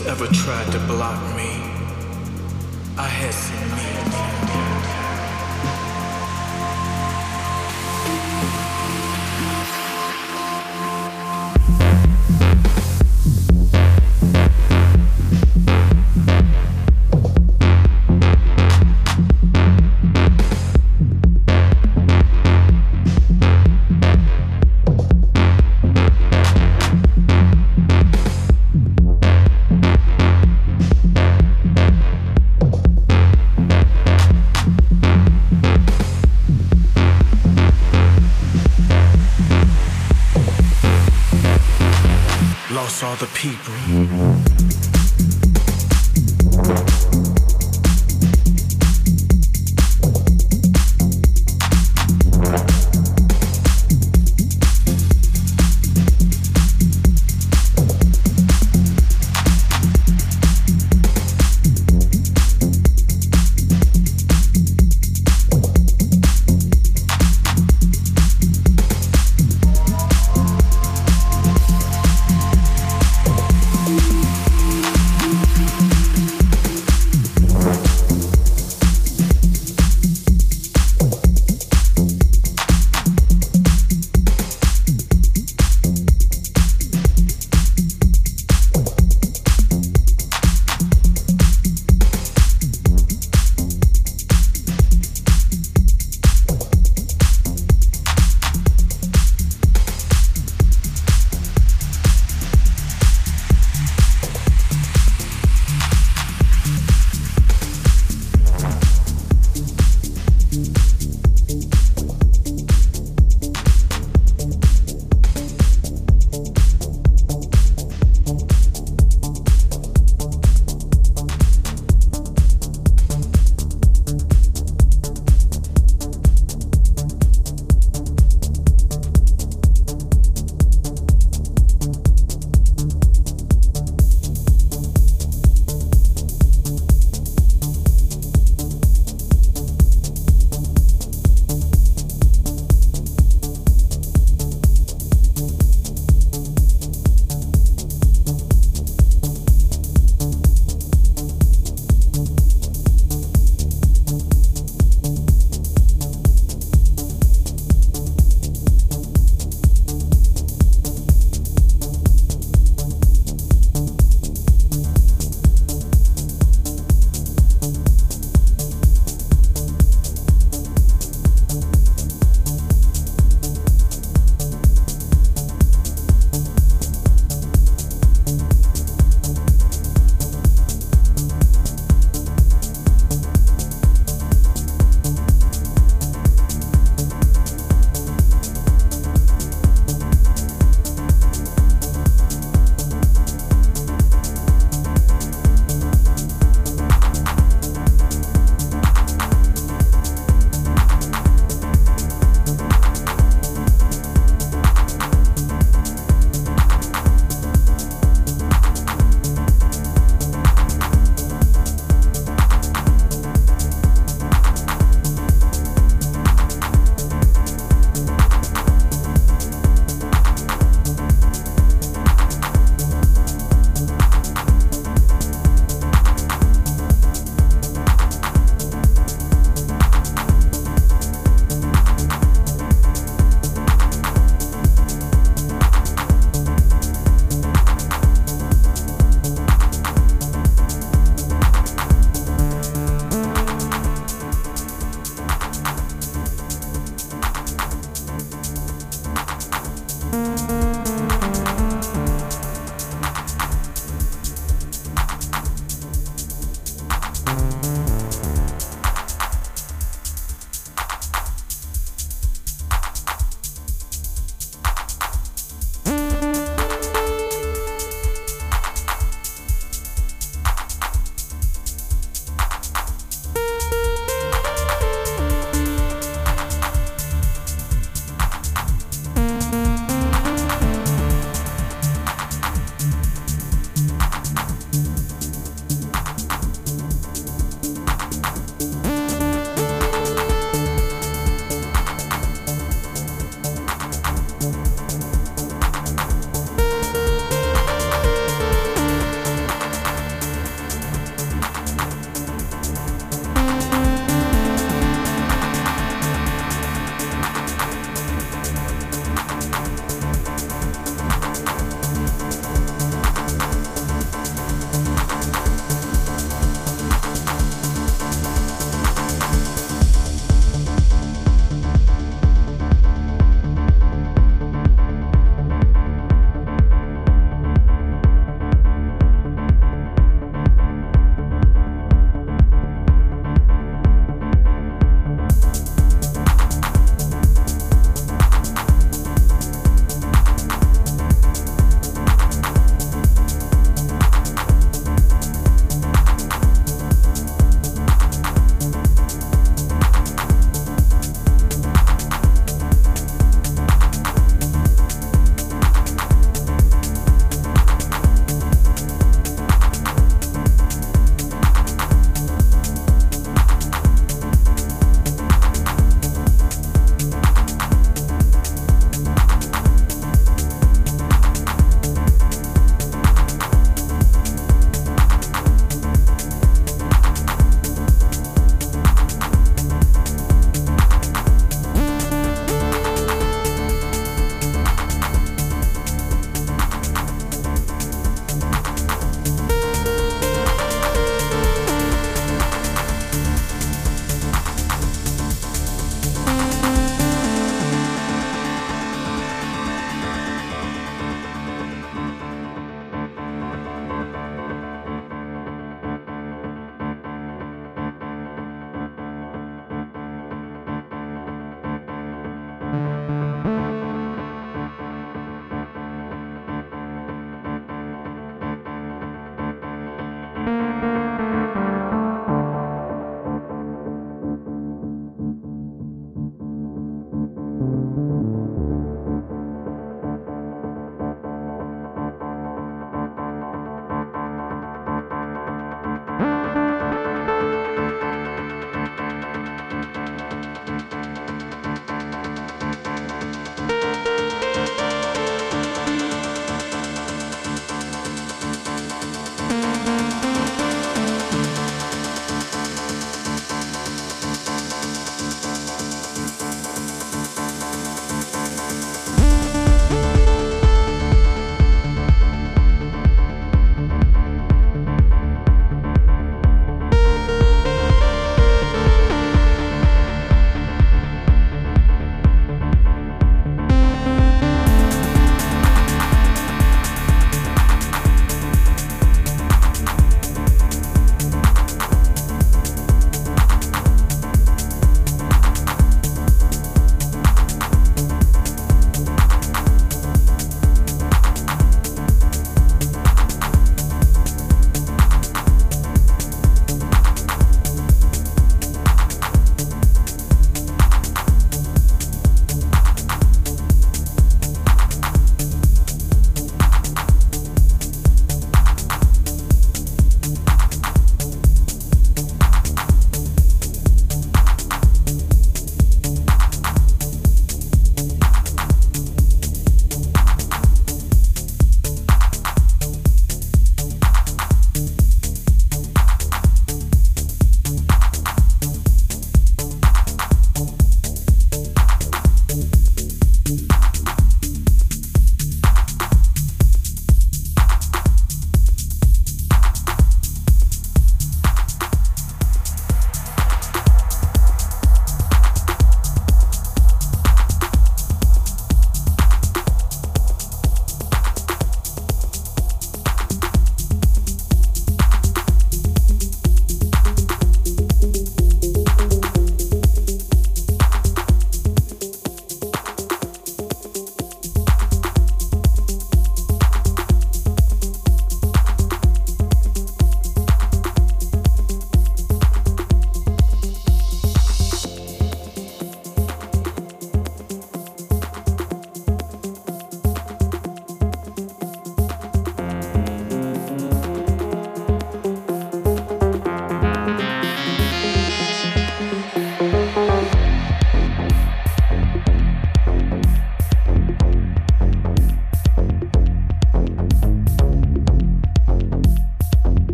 ever tried to all the people.